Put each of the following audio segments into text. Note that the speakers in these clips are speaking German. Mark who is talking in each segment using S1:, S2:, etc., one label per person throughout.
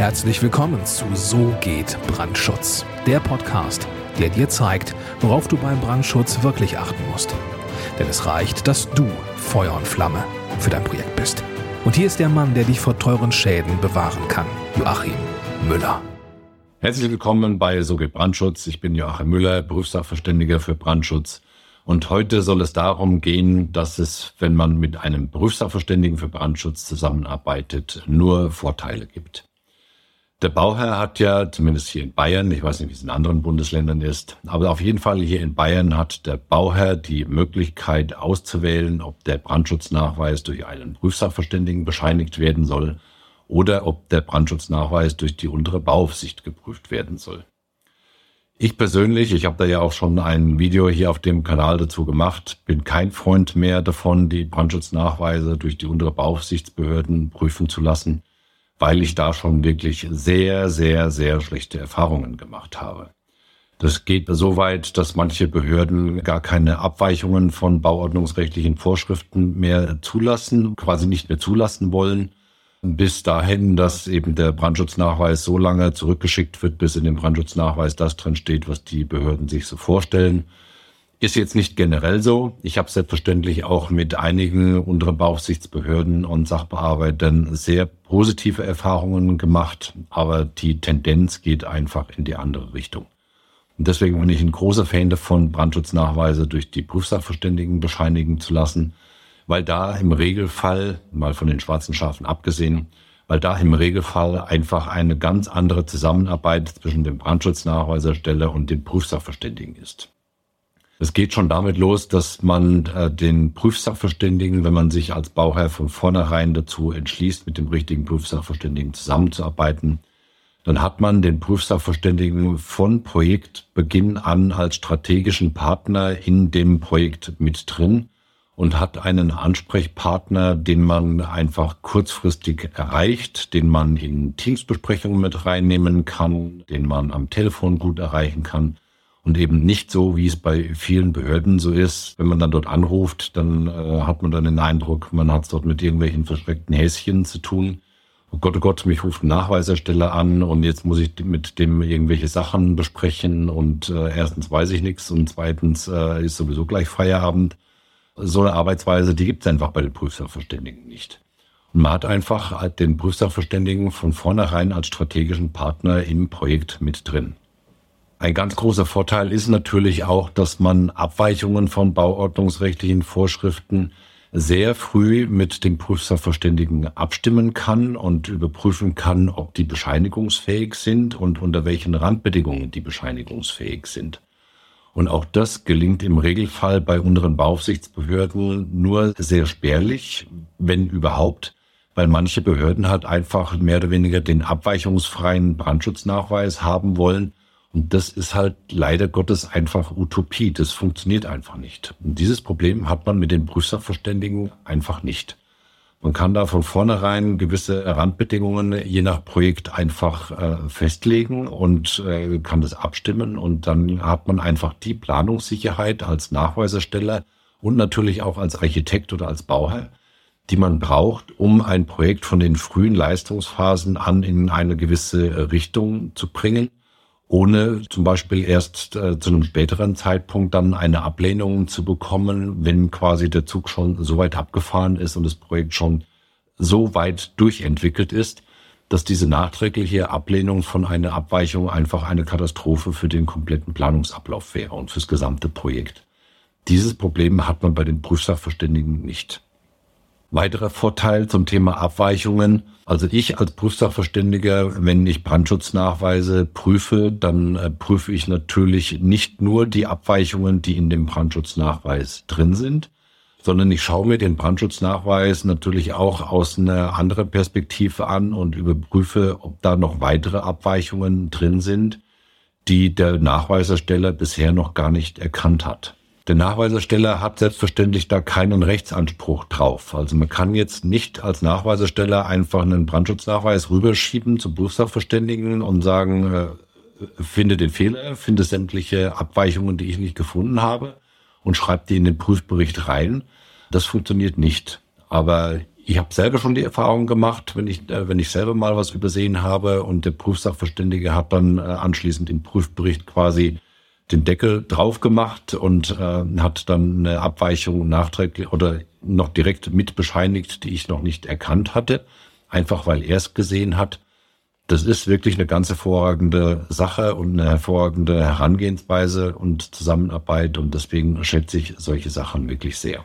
S1: Herzlich willkommen zu So geht Brandschutz, der Podcast, der dir zeigt, worauf du beim Brandschutz wirklich achten musst. Denn es reicht, dass du Feuer und Flamme für dein Projekt bist. Und hier ist der Mann, der dich vor teuren Schäden bewahren kann, Joachim Müller.
S2: Herzlich willkommen bei So geht Brandschutz. Ich bin Joachim Müller, Berufssachverständiger für Brandschutz. Und heute soll es darum gehen, dass es, wenn man mit einem Berufssachverständigen für Brandschutz zusammenarbeitet, nur Vorteile gibt. Der Bauherr hat ja, zumindest hier in Bayern, ich weiß nicht, wie es in anderen Bundesländern ist, aber auf jeden Fall hier in Bayern hat der Bauherr die Möglichkeit auszuwählen, ob der Brandschutznachweis durch einen Prüfsachverständigen bescheinigt werden soll oder ob der Brandschutznachweis durch die untere Bauaufsicht geprüft werden soll. Ich persönlich, ich habe da ja auch schon ein Video hier auf dem Kanal dazu gemacht, bin kein Freund mehr davon, die Brandschutznachweise durch die untere Bauaufsichtsbehörden prüfen zu lassen weil ich da schon wirklich sehr, sehr, sehr schlechte Erfahrungen gemacht habe. Das geht so weit, dass manche Behörden gar keine Abweichungen von bauordnungsrechtlichen Vorschriften mehr zulassen, quasi nicht mehr zulassen wollen, bis dahin, dass eben der Brandschutznachweis so lange zurückgeschickt wird, bis in dem Brandschutznachweis das drin steht, was die Behörden sich so vorstellen. Ist jetzt nicht generell so. Ich habe selbstverständlich auch mit einigen unserer Beaufsichtsbehörden und Sachbearbeitern sehr positive Erfahrungen gemacht, aber die Tendenz geht einfach in die andere Richtung. Und deswegen bin ich ein großer Fan davon, Brandschutznachweise durch die Prüfsachverständigen bescheinigen zu lassen, weil da im Regelfall, mal von den schwarzen Schafen abgesehen, weil da im Regelfall einfach eine ganz andere Zusammenarbeit zwischen dem Brandschutznachweisersteller und dem Prüfsachverständigen ist. Es geht schon damit los, dass man äh, den Prüfsachverständigen, wenn man sich als Bauherr von vornherein dazu entschließt, mit dem richtigen Prüfsachverständigen zusammenzuarbeiten, dann hat man den Prüfsachverständigen von Projektbeginn an als strategischen Partner in dem Projekt mit drin und hat einen Ansprechpartner, den man einfach kurzfristig erreicht, den man in Teamsbesprechungen mit reinnehmen kann, den man am Telefon gut erreichen kann und eben nicht so, wie es bei vielen Behörden so ist. Wenn man dann dort anruft, dann äh, hat man dann den Eindruck, man hat es dort mit irgendwelchen verschreckten Häschen zu tun. Oh Gott, oh Gott, mich ruft ein Nachweisersteller an und jetzt muss ich mit dem irgendwelche Sachen besprechen und äh, erstens weiß ich nichts und zweitens äh, ist sowieso gleich Feierabend. So eine Arbeitsweise, die gibt es einfach bei den Prüfsachverständigen nicht. Und man hat einfach den Prüfsachverständigen von vornherein als strategischen Partner im Projekt mit drin. Ein ganz großer Vorteil ist natürlich auch, dass man Abweichungen von bauordnungsrechtlichen Vorschriften sehr früh mit den Prüfsachverständigen abstimmen kann und überprüfen kann, ob die bescheinigungsfähig sind und unter welchen Randbedingungen die bescheinigungsfähig sind. Und auch das gelingt im Regelfall bei unseren Beaufsichtsbehörden nur sehr spärlich, wenn überhaupt, weil manche Behörden halt einfach mehr oder weniger den abweichungsfreien Brandschutznachweis haben wollen und das ist halt leider Gottes einfach Utopie. Das funktioniert einfach nicht. Und dieses Problem hat man mit den Prüfsachverständigen einfach nicht. Man kann da von vornherein gewisse Randbedingungen je nach Projekt einfach äh, festlegen und äh, kann das abstimmen und dann hat man einfach die Planungssicherheit als Nachweisersteller und natürlich auch als Architekt oder als Bauherr, die man braucht, um ein Projekt von den frühen Leistungsphasen an in eine gewisse Richtung zu bringen ohne zum Beispiel erst äh, zu einem späteren Zeitpunkt dann eine Ablehnung zu bekommen, wenn quasi der Zug schon so weit abgefahren ist und das Projekt schon so weit durchentwickelt ist, dass diese nachträgliche Ablehnung von einer Abweichung einfach eine Katastrophe für den kompletten Planungsablauf wäre und fürs gesamte Projekt. Dieses Problem hat man bei den Prüfsachverständigen nicht. Weiterer Vorteil zum Thema Abweichungen. Also ich als Prüfsachverständiger, wenn ich Brandschutznachweise prüfe, dann äh, prüfe ich natürlich nicht nur die Abweichungen, die in dem Brandschutznachweis drin sind, sondern ich schaue mir den Brandschutznachweis natürlich auch aus einer anderen Perspektive an und überprüfe, ob da noch weitere Abweichungen drin sind, die der Nachweisersteller bisher noch gar nicht erkannt hat. Der Nachweisersteller hat selbstverständlich da keinen Rechtsanspruch drauf. Also man kann jetzt nicht als Nachweisersteller einfach einen Brandschutznachweis rüberschieben zu Berufssachverständigen und sagen, äh, finde den Fehler, finde sämtliche Abweichungen, die ich nicht gefunden habe und schreibe die in den Prüfbericht rein. Das funktioniert nicht. Aber Ich habe selber schon die Erfahrung gemacht, wenn ich, äh, wenn ich selber mal was übersehen habe und der Prüfsachverständige hat dann äh, anschließend im Prüfbericht quasi den Deckel drauf gemacht und äh, hat dann eine Abweichung nachträglich oder noch direkt mit bescheinigt, die ich noch nicht erkannt hatte, einfach weil er es gesehen hat. Das ist wirklich eine ganz hervorragende Sache und eine hervorragende Herangehensweise und Zusammenarbeit und deswegen schätze ich solche Sachen wirklich sehr.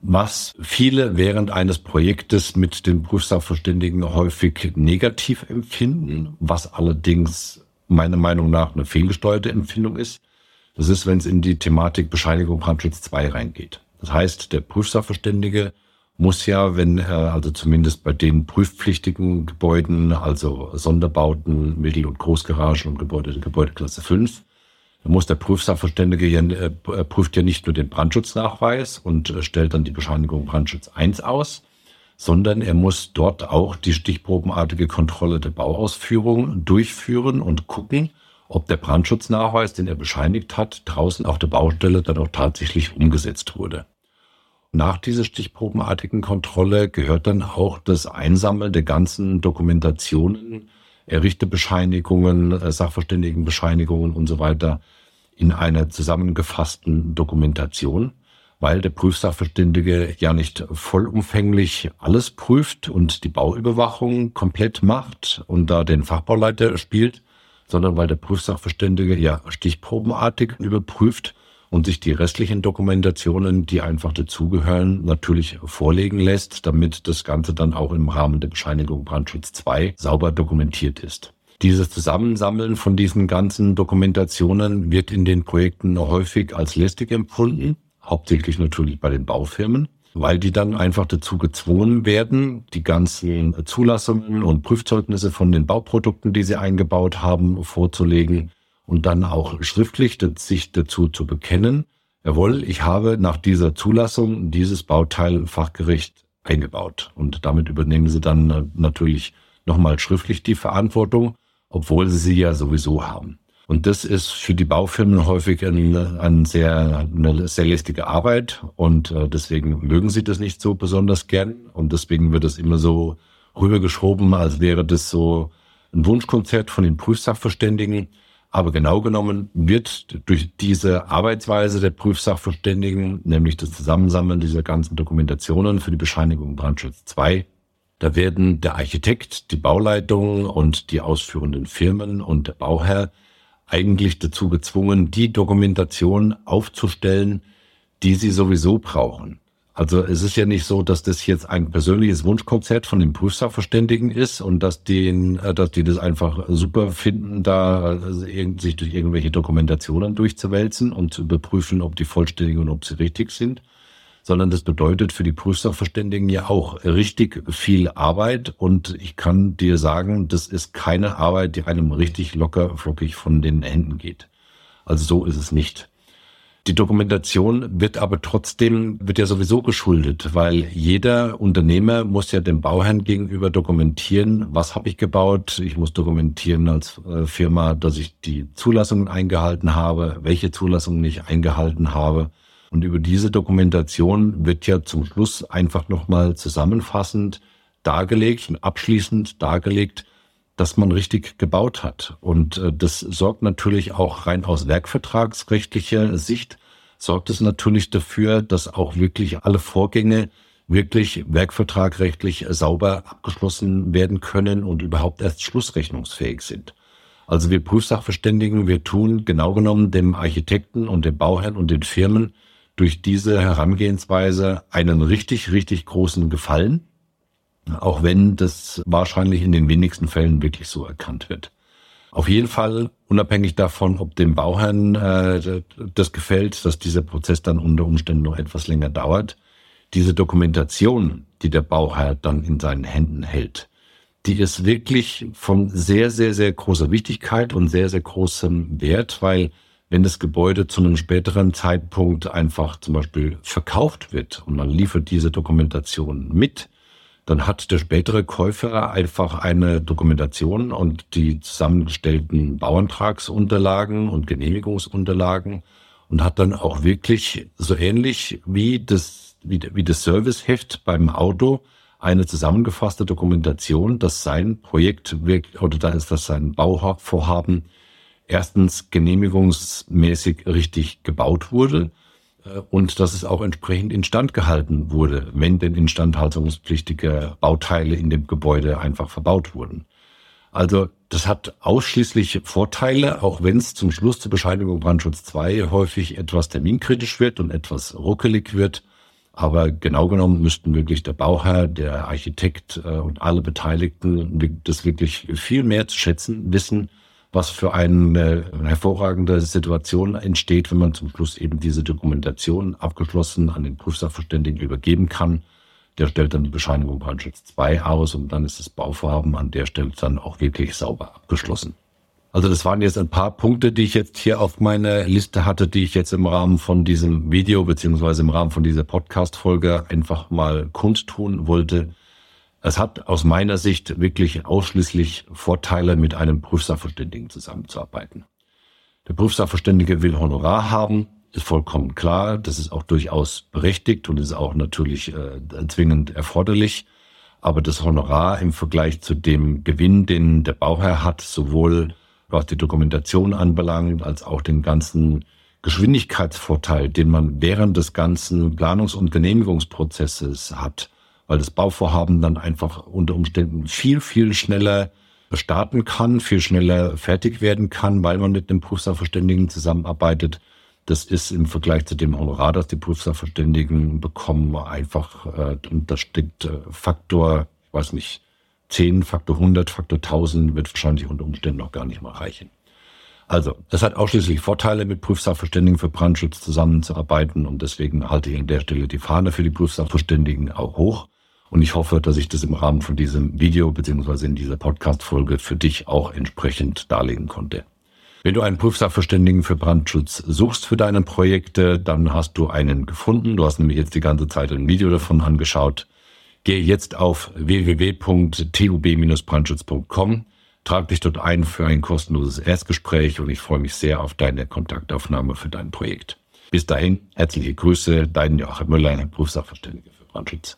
S2: Was viele während eines Projektes mit den Prüfsachverständigen häufig negativ empfinden, was allerdings meiner Meinung nach eine fehlgesteuerte Empfindung ist, das ist, wenn es in die Thematik Bescheinigung Brandschutz 2 reingeht. Das heißt, der Prüfsachverständige muss ja, wenn er also zumindest bei den prüfpflichtigen Gebäuden, also Sonderbauten, Mittel- und Großgaragen und Gebäude Gebäudeklasse 5, muss der Prüfsachverständige ja, äh, prüft ja nicht nur den Brandschutznachweis und äh, stellt dann die Bescheinigung Brandschutz 1 aus, sondern er muss dort auch die stichprobenartige Kontrolle der Bauausführung durchführen und gucken, ob der Brandschutznachweis, den er bescheinigt hat, draußen auf der Baustelle dann auch tatsächlich umgesetzt wurde. Nach dieser stichprobenartigen Kontrolle gehört dann auch das Einsammeln der ganzen Dokumentationen, Richterbescheinigungen, äh, Sachverständigenbescheinigungen und so weiter in einer zusammengefassten Dokumentation, weil der Prüfsachverständige ja nicht vollumfänglich alles prüft und die Bauüberwachung komplett macht und da den Fachbauleiter spielt, sondern weil der Prüfsachverständige ja stichprobenartig überprüft und sich die restlichen Dokumentationen, die einfach dazugehören, natürlich vorlegen lässt, damit das Ganze dann auch im Rahmen der Bescheinigung Brandschutz 2 sauber dokumentiert ist. Dieses Zusammensammeln von diesen ganzen Dokumentationen wird in den Projekten häufig als lästig empfunden, hauptsächlich natürlich bei den Baufirmen weil die dann einfach dazu gezwungen werden, die ganzen Zulassungen und Prüfzeugnisse von den Bauprodukten, die sie eingebaut haben, vorzulegen und dann auch schriftlich sich dazu zu bekennen, jawohl, ich habe nach dieser Zulassung dieses Bauteil fachgerecht eingebaut. Und damit übernehmen sie dann natürlich nochmal schriftlich die Verantwortung, obwohl sie sie ja sowieso haben. Und das ist für die Baufirmen häufig eine, eine sehr, eine sehr lästige Arbeit und äh, deswegen mögen sie das nicht so besonders gern und deswegen wird es immer so rübergeschoben, als wäre das so ein Wunschkonzert von den Prüfsachverständigen. Aber genau genommen wird durch diese Arbeitsweise der Prüfsachverständigen, nämlich das Zusammensammeln dieser ganzen Dokumentationen für die Bescheinigung Brandschutz 2, da werden der Architekt, die Bauleitung und die ausführenden Firmen und der Bauherr eigentlich dazu gezwungen, die Dokumentation aufzustellen, die sie sowieso brauchen. Also es ist ja nicht so, dass das jetzt ein persönliches Wunschkonzert von den Prüfsachverständigen ist und dass die, äh, dass die das einfach super finden, da also sich durch irgendwelche Dokumentationen durchzuwälzen und zu überprüfen, ob die vollständig und ob sie richtig sind, sondern das bedeutet für die Prüfsachverständigen ja auch richtig viel Arbeit. Und ich kann dir sagen, das ist keine Arbeit, die einem richtig locker flockig von den Händen geht. Also so ist es nicht. Die Dokumentation wird aber trotzdem, wird ja sowieso geschuldet, weil jeder Unternehmer muss ja dem Bauherrn gegenüber dokumentieren, was habe ich gebaut. Ich muss dokumentieren als äh, Firma, dass ich die Zulassungen eingehalten habe, welche Zulassungen ich eingehalten habe. Und über diese Dokumentation wird ja zum Schluss einfach nochmal zusammenfassend dargelegt und abschließend dargelegt, dass man richtig gebaut hat. Und äh, das sorgt natürlich auch rein aus werkvertragsrechtlicher Sicht, sorgt es natürlich dafür, dass auch wirklich alle Vorgänge wirklich werkvertragrechtlich sauber abgeschlossen werden können und überhaupt erst schlussrechnungsfähig sind. Also wir Prüfsachverständigen, wir tun genau genommen dem Architekten und dem Bauherrn und den Firmen durch diese Herangehensweise einen richtig, richtig großen Gefallen, auch wenn das wahrscheinlich in den wenigsten Fällen wirklich so erkannt wird. Auf jeden Fall, unabhängig davon, ob dem Bauherrn äh, das gefällt, dass dieser Prozess dann unter Umständen noch etwas länger dauert, diese Dokumentation, die der Bauherr dann in seinen Händen hält, die ist wirklich von sehr, sehr, sehr großer Wichtigkeit und sehr, sehr großem Wert, weil wenn das Gebäude zu einem späteren Zeitpunkt einfach zum Beispiel verkauft wird und man liefert diese Dokumentation mit, dann hat der spätere Käufer einfach eine Dokumentation und die zusammengestellten Bauantragsunterlagen und Genehmigungsunterlagen und hat dann auch wirklich so ähnlich wie das, wie, wie das Serviceheft beim Auto eine zusammengefasste Dokumentation, dass sein Projekt oder da ist das sein Bauvorhaben erstens genehmigungsmäßig richtig gebaut wurde äh, und dass es auch entsprechend instand gehalten wurde, wenn denn instandhaltungspflichtige Bauteile in dem Gebäude einfach verbaut wurden. Also das hat ausschließlich Vorteile, auch wenn es zum Schluss zur Bescheinigung Brandschutz 2 häufig etwas terminkritisch wird und etwas ruckelig wird. Aber genau genommen müssten wirklich der Bauherr, der Architekt äh, und alle Beteiligten das wirklich viel mehr zu schätzen wissen, was für eine hervorragende Situation entsteht, wenn man zum Schluss eben diese Dokumentation abgeschlossen an den Prüfsachverständigen übergeben kann. Der stellt dann die Bescheinigung Brandschutz 2 aus und dann ist das Bauvorhaben an der Stelle dann auch wirklich sauber abgeschlossen. Also das waren jetzt ein paar Punkte, die ich jetzt hier auf meiner Liste hatte, die ich jetzt im Rahmen von diesem Video beziehungsweise im Rahmen von dieser Podcast-Folge einfach mal kundtun wollte. Es hat aus meiner Sicht wirklich ausschließlich Vorteile, mit einem Prüfsachverständigen zusammenzuarbeiten. Der Prüfsachverständige will Honorar haben, ist vollkommen klar. Das ist auch durchaus berechtigt und ist auch natürlich äh, zwingend erforderlich. Aber das Honorar im Vergleich zu dem Gewinn, den der Bauherr hat, sowohl was die Dokumentation anbelangt, als auch den ganzen Geschwindigkeitsvorteil, den man während des ganzen Planungs- und Genehmigungsprozesses hat, weil das Bauvorhaben dann einfach unter Umständen viel, viel schneller starten kann, viel schneller fertig werden kann, weil man mit dem Prüfsachverständigen zusammenarbeitet. Das ist im Vergleich zu dem Honorar, das die Prüfsachverständigen bekommen, einfach, äh, und das steckt äh, Faktor, ich weiß nicht, 10, Faktor 100, Faktor 1000 wird wahrscheinlich unter Umständen noch gar nicht mal reichen. Also, das hat ausschließlich Vorteile, mit Prüfsachverständigen für Brandschutz zusammenzuarbeiten und deswegen halte ich an der Stelle die Fahne für die Prüfsachverständigen auch hoch. Und ich hoffe, dass ich das im Rahmen von diesem Video beziehungsweise in dieser Podcast-Folge für dich auch entsprechend darlegen konnte. Wenn du einen Prüfsachverständigen für Brandschutz suchst für deine Projekte, dann hast du einen gefunden. Du hast nämlich jetzt die ganze Zeit ein Video davon angeschaut. Gehe jetzt auf www.tub-brandschutz.com, trag dich dort ein für ein kostenloses Erstgespräch und ich freue mich sehr auf deine Kontaktaufnahme für dein Projekt. Bis dahin, herzliche Grüße, dein Joachim Müller, Prüfsachverständiger für Brandschutz.